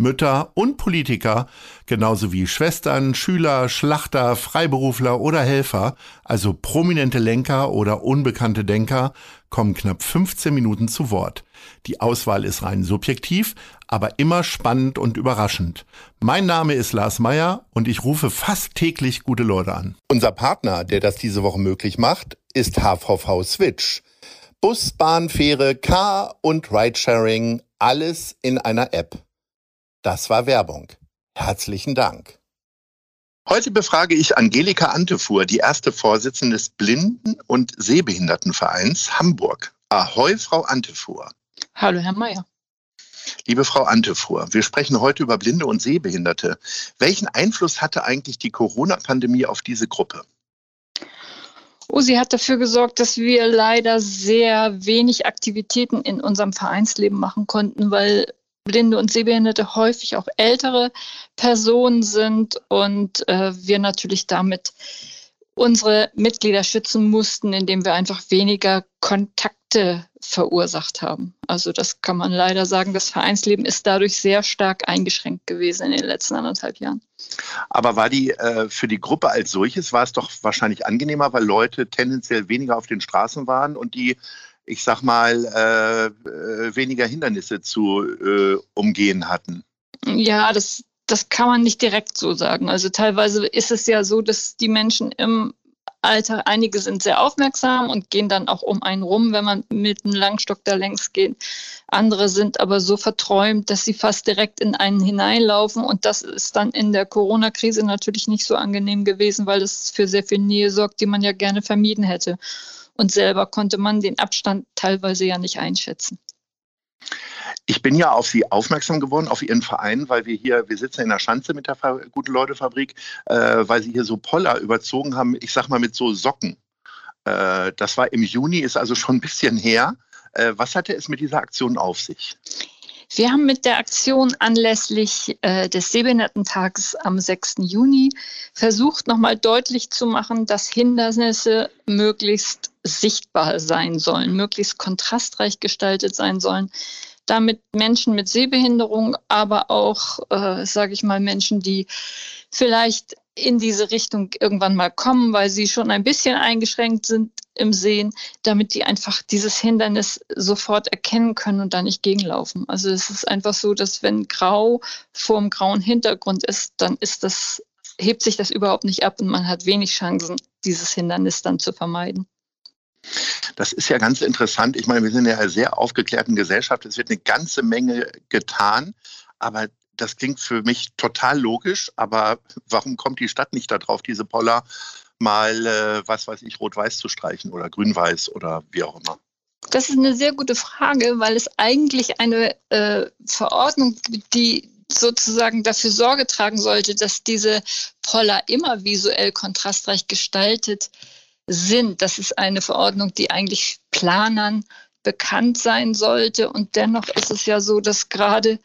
Mütter und Politiker, genauso wie Schwestern, Schüler, Schlachter, Freiberufler oder Helfer, also prominente Lenker oder unbekannte Denker, kommen knapp 15 Minuten zu Wort. Die Auswahl ist rein subjektiv, aber immer spannend und überraschend. Mein Name ist Lars Meyer und ich rufe fast täglich gute Leute an. Unser Partner, der das diese Woche möglich macht, ist HVV Switch. Bus, Bahn, Fähre, Car und Ridesharing, alles in einer App. Das war Werbung. Herzlichen Dank. Heute befrage ich Angelika Antefuhr, die erste Vorsitzende des Blinden- und Sehbehindertenvereins Hamburg. Ahoi, Frau Antefuhr. Hallo, Herr Mayer. Liebe Frau Antefuhr, wir sprechen heute über Blinde und Sehbehinderte. Welchen Einfluss hatte eigentlich die Corona-Pandemie auf diese Gruppe? Oh, sie hat dafür gesorgt, dass wir leider sehr wenig Aktivitäten in unserem Vereinsleben machen konnten, weil Blinde und Sehbehinderte häufig auch ältere Personen sind und äh, wir natürlich damit unsere Mitglieder schützen mussten, indem wir einfach weniger Kontakte verursacht haben. Also das kann man leider sagen. Das Vereinsleben ist dadurch sehr stark eingeschränkt gewesen in den letzten anderthalb Jahren. Aber war die äh, für die Gruppe als solches, war es doch wahrscheinlich angenehmer, weil Leute tendenziell weniger auf den Straßen waren und die, ich sag mal, äh, äh weniger Hindernisse zu äh, umgehen hatten? Ja, das, das kann man nicht direkt so sagen. Also teilweise ist es ja so, dass die Menschen im Alter, einige sind sehr aufmerksam und gehen dann auch um einen rum, wenn man mit einem Langstock da längs geht. Andere sind aber so verträumt, dass sie fast direkt in einen hineinlaufen. Und das ist dann in der Corona-Krise natürlich nicht so angenehm gewesen, weil es für sehr viel Nähe sorgt, die man ja gerne vermieden hätte. Und selber konnte man den Abstand teilweise ja nicht einschätzen. Ich bin ja auf Sie aufmerksam geworden, auf Ihren Verein, weil wir hier, wir sitzen in der Schanze mit der Gute-Leute-Fabrik, äh, weil Sie hier so Poller überzogen haben, ich sag mal mit so Socken. Äh, das war im Juni, ist also schon ein bisschen her. Äh, was hatte es mit dieser Aktion auf sich? Wir haben mit der Aktion anlässlich äh, des Sehbehindertentages am 6. Juni versucht, nochmal deutlich zu machen, dass Hindernisse möglichst sichtbar sein sollen, möglichst kontrastreich gestaltet sein sollen, damit Menschen mit Sehbehinderung, aber auch, äh, sage ich mal, Menschen, die vielleicht in diese Richtung irgendwann mal kommen, weil sie schon ein bisschen eingeschränkt sind im Sehen, damit die einfach dieses Hindernis sofort erkennen können und da nicht gegenlaufen. Also es ist einfach so, dass wenn Grau vor dem grauen Hintergrund ist, dann ist das, hebt sich das überhaupt nicht ab und man hat wenig Chancen, dieses Hindernis dann zu vermeiden. Das ist ja ganz interessant. Ich meine, wir sind ja in einer sehr aufgeklärten Gesellschaft. Es wird eine ganze Menge getan, aber das klingt für mich total logisch. Aber warum kommt die Stadt nicht darauf, diese Poller mal, äh, was weiß ich, rot-weiß zu streichen oder grün-weiß oder wie auch immer? Das ist eine sehr gute Frage, weil es eigentlich eine äh, Verordnung gibt, die sozusagen dafür Sorge tragen sollte, dass diese Poller immer visuell kontrastreich gestaltet sind. Das ist eine Verordnung, die eigentlich Planern bekannt sein sollte. Und dennoch ist es ja so, dass gerade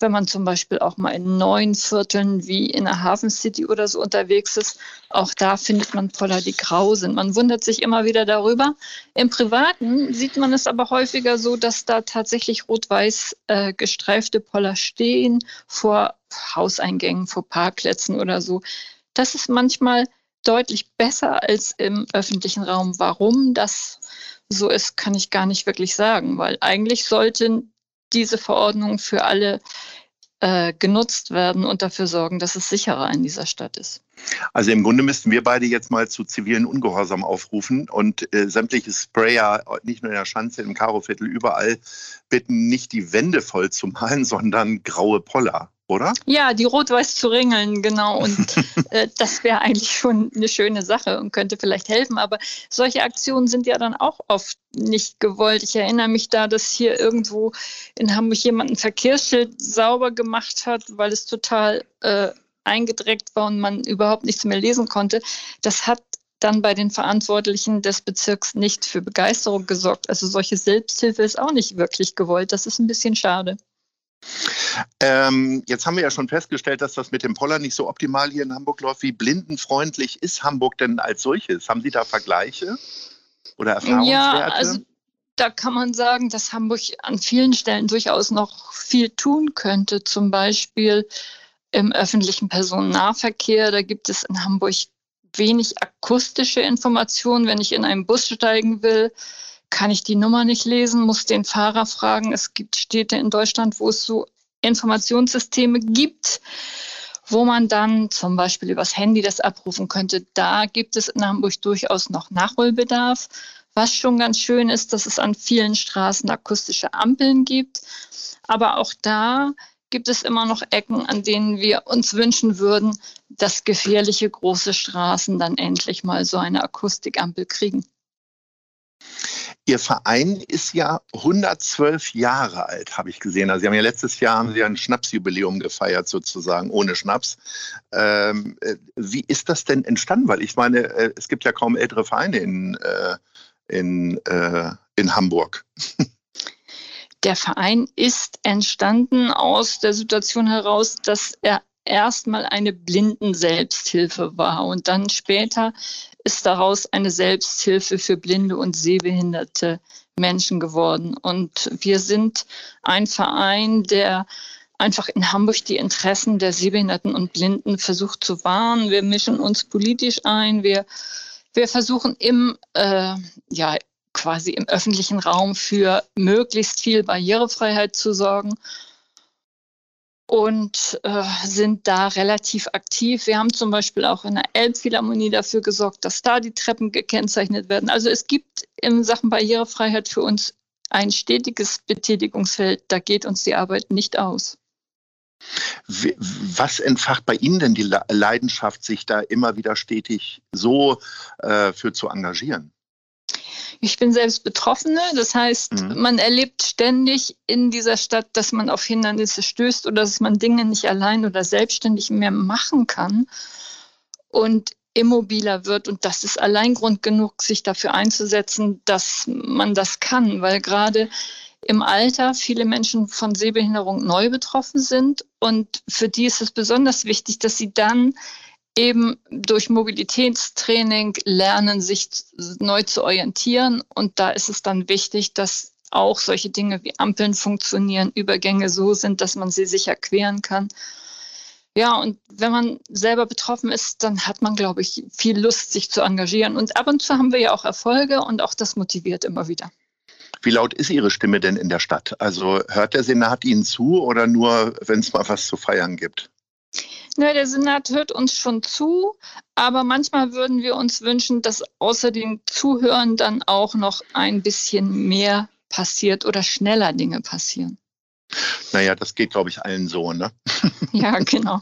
wenn man zum Beispiel auch mal in neuen Vierteln wie in der Hafen City oder so unterwegs ist, auch da findet man Poller, die grau sind. Man wundert sich immer wieder darüber. Im Privaten sieht man es aber häufiger so, dass da tatsächlich rot-weiß äh, gestreifte Poller stehen vor Hauseingängen, vor Parkplätzen oder so. Das ist manchmal deutlich besser als im öffentlichen Raum. Warum das so ist, kann ich gar nicht wirklich sagen, weil eigentlich sollten diese Verordnungen für alle äh, genutzt werden und dafür sorgen, dass es sicherer in dieser Stadt ist. Also im Grunde müssten wir beide jetzt mal zu zivilen Ungehorsam aufrufen und äh, sämtliche Sprayer, nicht nur in der Schanze, im Karoviertel, überall bitten, nicht die Wände voll zu malen, sondern graue Poller oder? Ja, die rot-weiß zu ringeln, genau. Und äh, das wäre eigentlich schon eine schöne Sache und könnte vielleicht helfen. Aber solche Aktionen sind ja dann auch oft nicht gewollt. Ich erinnere mich da, dass hier irgendwo in Hamburg jemand ein Verkehrsschild sauber gemacht hat, weil es total äh, eingedreckt war und man überhaupt nichts mehr lesen konnte, das hat dann bei den Verantwortlichen des Bezirks nicht für Begeisterung gesorgt. Also solche Selbsthilfe ist auch nicht wirklich gewollt. Das ist ein bisschen schade. Ähm, jetzt haben wir ja schon festgestellt, dass das mit dem Poller nicht so optimal hier in Hamburg läuft. Wie blindenfreundlich ist Hamburg denn als solches? Haben Sie da Vergleiche oder Erfahrungswerte? Ja, also da kann man sagen, dass Hamburg an vielen Stellen durchaus noch viel tun könnte. Zum Beispiel im öffentlichen Personennahverkehr. Da gibt es in Hamburg wenig akustische Informationen. Wenn ich in einen Bus steigen will, kann ich die Nummer nicht lesen, muss den Fahrer fragen. Es gibt Städte in Deutschland, wo es so Informationssysteme gibt, wo man dann zum Beispiel übers Handy das abrufen könnte. Da gibt es in Hamburg durchaus noch Nachholbedarf. Was schon ganz schön ist, dass es an vielen Straßen akustische Ampeln gibt. Aber auch da gibt es immer noch Ecken, an denen wir uns wünschen würden, dass gefährliche große Straßen dann endlich mal so eine Akustikampel kriegen. Ihr Verein ist ja 112 Jahre alt, habe ich gesehen. Also Sie haben ja letztes Jahr haben Sie ein Schnapsjubiläum gefeiert, sozusagen, ohne Schnaps. Ähm, äh, wie ist das denn entstanden? Weil ich meine, äh, es gibt ja kaum ältere Vereine in, äh, in, in Hamburg. Der Verein ist entstanden aus der Situation heraus, dass er erstmal eine Blinden-Selbsthilfe war und dann später ist daraus eine Selbsthilfe für blinde und sehbehinderte Menschen geworden. Und wir sind ein Verein, der einfach in Hamburg die Interessen der Sehbehinderten und Blinden versucht zu wahren. Wir mischen uns politisch ein. Wir, wir versuchen im, äh, ja, quasi im öffentlichen Raum für möglichst viel Barrierefreiheit zu sorgen und äh, sind da relativ aktiv. Wir haben zum Beispiel auch in der Elbphilharmonie dafür gesorgt, dass da die Treppen gekennzeichnet werden. Also es gibt in Sachen Barrierefreiheit für uns ein stetiges Betätigungsfeld. Da geht uns die Arbeit nicht aus. Was entfacht bei Ihnen denn die Leidenschaft, sich da immer wieder stetig so äh, für zu engagieren? Ich bin selbst Betroffene, das heißt, mhm. man erlebt ständig in dieser Stadt, dass man auf Hindernisse stößt oder dass man Dinge nicht allein oder selbstständig mehr machen kann und immobiler wird. Und das ist allein Grund genug, sich dafür einzusetzen, dass man das kann, weil gerade im Alter viele Menschen von Sehbehinderung neu betroffen sind. Und für die ist es besonders wichtig, dass sie dann eben durch Mobilitätstraining lernen, sich neu zu orientieren. Und da ist es dann wichtig, dass auch solche Dinge wie Ampeln funktionieren, Übergänge so sind, dass man sie sicher queren kann. Ja, und wenn man selber betroffen ist, dann hat man, glaube ich, viel Lust, sich zu engagieren. Und ab und zu haben wir ja auch Erfolge und auch das motiviert immer wieder. Wie laut ist Ihre Stimme denn in der Stadt? Also hört der Senat Ihnen zu oder nur, wenn es mal was zu feiern gibt? Ja, der Senat hört uns schon zu, aber manchmal würden wir uns wünschen, dass außer dem Zuhören dann auch noch ein bisschen mehr passiert oder schneller Dinge passieren. Naja, das geht, glaube ich, allen so, ne? Ja, genau.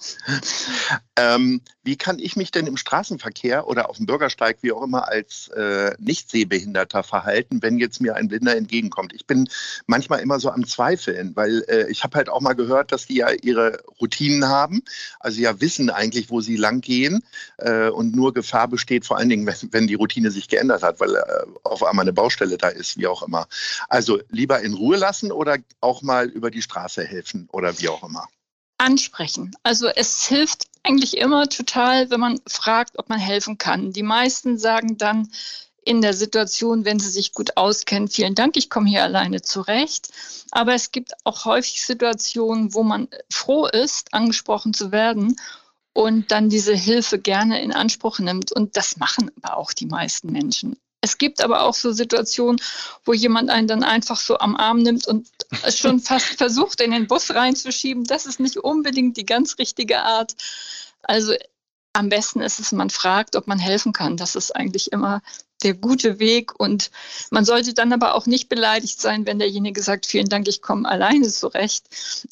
ähm, wie kann ich mich denn im Straßenverkehr oder auf dem Bürgersteig, wie auch immer, als äh, Nicht-Sehbehinderter verhalten, wenn jetzt mir ein Blinder entgegenkommt? Ich bin manchmal immer so am Zweifeln, weil äh, ich habe halt auch mal gehört, dass die ja ihre Routinen haben, also ja wissen eigentlich, wo sie lang gehen äh, und nur Gefahr besteht, vor allen Dingen, wenn, wenn die Routine sich geändert hat, weil äh, auf einmal eine Baustelle da ist, wie auch immer. Also lieber in Ruhe lassen oder auch mal über die Straße helfen oder wie auch immer ansprechen. Also es hilft eigentlich immer total, wenn man fragt, ob man helfen kann. Die meisten sagen dann in der Situation, wenn sie sich gut auskennen, vielen Dank, ich komme hier alleine zurecht. Aber es gibt auch häufig Situationen, wo man froh ist, angesprochen zu werden und dann diese Hilfe gerne in Anspruch nimmt. Und das machen aber auch die meisten Menschen. Es gibt aber auch so Situationen, wo jemand einen dann einfach so am Arm nimmt und schon fast versucht, in den Bus reinzuschieben. Das ist nicht unbedingt die ganz richtige Art. Also am besten ist es, man fragt, ob man helfen kann. Das ist eigentlich immer der gute Weg. Und man sollte dann aber auch nicht beleidigt sein, wenn derjenige sagt, vielen Dank, ich komme alleine zurecht.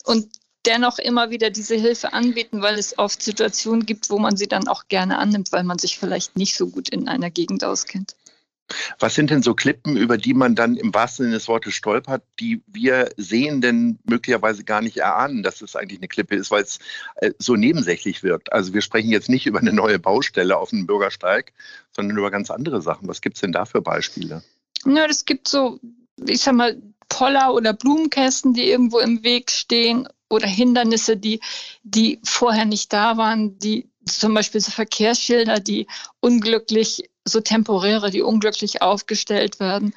Und dennoch immer wieder diese Hilfe anbieten, weil es oft Situationen gibt, wo man sie dann auch gerne annimmt, weil man sich vielleicht nicht so gut in einer Gegend auskennt. Was sind denn so Klippen, über die man dann im wahrsten Sinne des Wortes stolpert, die wir Sehenden möglicherweise gar nicht erahnen, dass es eigentlich eine Klippe ist, weil es äh, so nebensächlich wirkt? Also wir sprechen jetzt nicht über eine neue Baustelle auf einem Bürgersteig, sondern über ganz andere Sachen. Was gibt es denn da für Beispiele? Ja, es gibt so, ich sag mal, Poller oder Blumenkästen, die irgendwo im Weg stehen oder Hindernisse, die, die vorher nicht da waren, die zum Beispiel so Verkehrsschilder, die unglücklich, so temporäre, die unglücklich aufgestellt werden.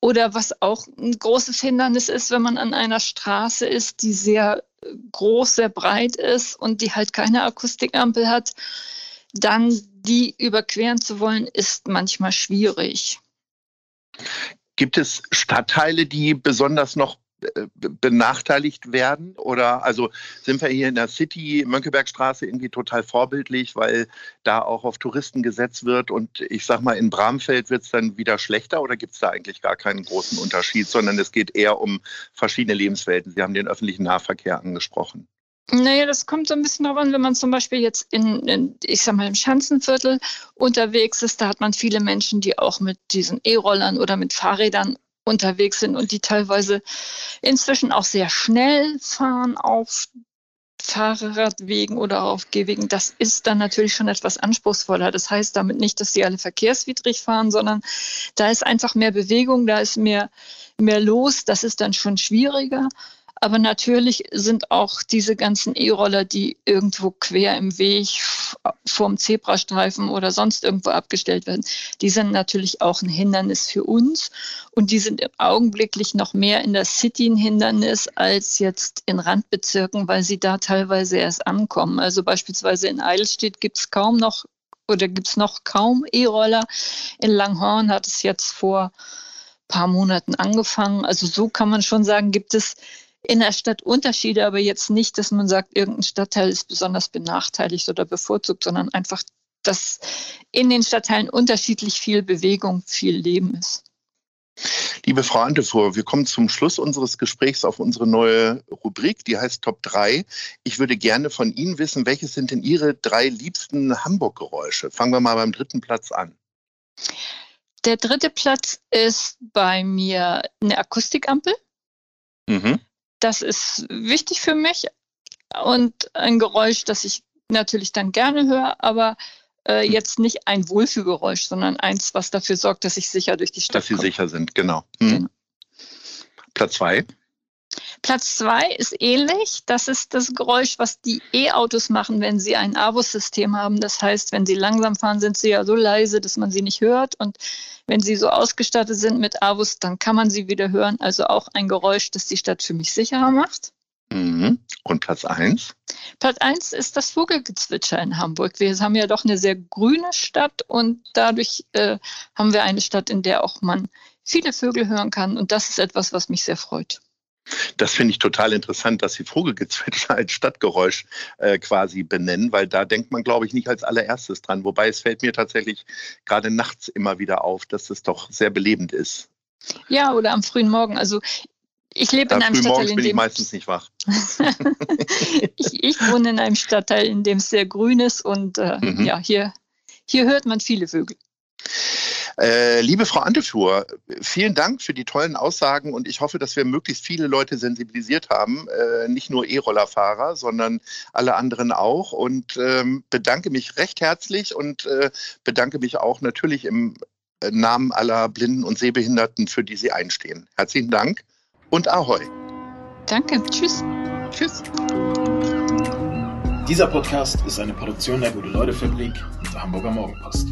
Oder was auch ein großes Hindernis ist, wenn man an einer Straße ist, die sehr groß, sehr breit ist und die halt keine Akustikampel hat, dann die überqueren zu wollen, ist manchmal schwierig. Gibt es Stadtteile, die besonders noch äh, benachteiligt werden? Oder also sind wir hier in der City, Mönckebergstraße, irgendwie total vorbildlich, weil da auch auf Touristen gesetzt wird und ich sag mal, in Bramfeld wird es dann wieder schlechter oder gibt es da eigentlich gar keinen großen Unterschied, sondern es geht eher um verschiedene Lebenswelten? Sie haben den öffentlichen Nahverkehr angesprochen. Naja, das kommt so ein bisschen darauf an, wenn man zum Beispiel jetzt in, in, ich sag mal, im Schanzenviertel unterwegs ist, da hat man viele Menschen, die auch mit diesen E-Rollern oder mit Fahrrädern unterwegs sind und die teilweise inzwischen auch sehr schnell fahren auf Fahrradwegen oder auf Gehwegen, das ist dann natürlich schon etwas anspruchsvoller. Das heißt damit nicht, dass sie alle verkehrswidrig fahren, sondern da ist einfach mehr Bewegung, da ist mehr, mehr los. Das ist dann schon schwieriger. Aber natürlich sind auch diese ganzen E-Roller, die irgendwo quer im Weg vorm Zebrastreifen oder sonst irgendwo abgestellt werden, die sind natürlich auch ein Hindernis für uns. Und die sind augenblicklich noch mehr in der City ein Hindernis als jetzt in Randbezirken, weil sie da teilweise erst ankommen. Also beispielsweise in Eidelstedt gibt es kaum noch oder gibt es noch kaum E-Roller. In Langhorn hat es jetzt vor paar Monaten angefangen. Also so kann man schon sagen, gibt es in der Stadt Unterschiede, aber jetzt nicht, dass man sagt, irgendein Stadtteil ist besonders benachteiligt oder bevorzugt, sondern einfach, dass in den Stadtteilen unterschiedlich viel Bewegung, viel Leben ist. Liebe Frau Antefuhr, wir kommen zum Schluss unseres Gesprächs auf unsere neue Rubrik, die heißt Top 3. Ich würde gerne von Ihnen wissen, welches sind denn Ihre drei liebsten Hamburg-Geräusche? Fangen wir mal beim dritten Platz an. Der dritte Platz ist bei mir eine Akustikampel. Mhm. Das ist wichtig für mich und ein Geräusch, das ich natürlich dann gerne höre, aber äh, hm. jetzt nicht ein Wohlfühlgeräusch, sondern eins, was dafür sorgt, dass ich sicher durch die Stadt Dass Sie komme. sicher sind, genau. Hm. genau. Platz zwei. Platz zwei ist ähnlich. Das ist das Geräusch, was die E-Autos machen, wenn sie ein Avus-System haben. Das heißt, wenn sie langsam fahren, sind sie ja so leise, dass man sie nicht hört. Und wenn sie so ausgestattet sind mit Avus, dann kann man sie wieder hören. Also auch ein Geräusch, das die Stadt für mich sicherer macht. Mhm. Und Platz eins? Platz eins ist das Vogelgezwitscher in Hamburg. Wir haben ja doch eine sehr grüne Stadt und dadurch äh, haben wir eine Stadt, in der auch man viele Vögel hören kann. Und das ist etwas, was mich sehr freut. Das finde ich total interessant, dass Sie Vogelgezwitscher als Stadtgeräusch äh, quasi benennen, weil da denkt man, glaube ich, nicht als allererstes dran. Wobei es fällt mir tatsächlich gerade nachts immer wieder auf, dass es doch sehr belebend ist. Ja, oder am frühen Morgen. Also ich lebe in einem Stadtteil, in dem bin ich meistens nicht wach. ich, ich, wohne in einem Stadtteil, in dem es sehr grün ist und äh, mhm. ja, hier, hier hört man viele Vögel. Äh, liebe Frau Antefuhr, vielen Dank für die tollen Aussagen und ich hoffe, dass wir möglichst viele Leute sensibilisiert haben, äh, nicht nur E-Rollerfahrer, sondern alle anderen auch und ähm, bedanke mich recht herzlich und äh, bedanke mich auch natürlich im äh, Namen aller Blinden und Sehbehinderten, für die Sie einstehen. Herzlichen Dank und Ahoi. Danke, tschüss. Tschüss. Dieser Podcast ist eine Produktion der Gute-Leute-Fabrik und der Hamburger Morgenpost.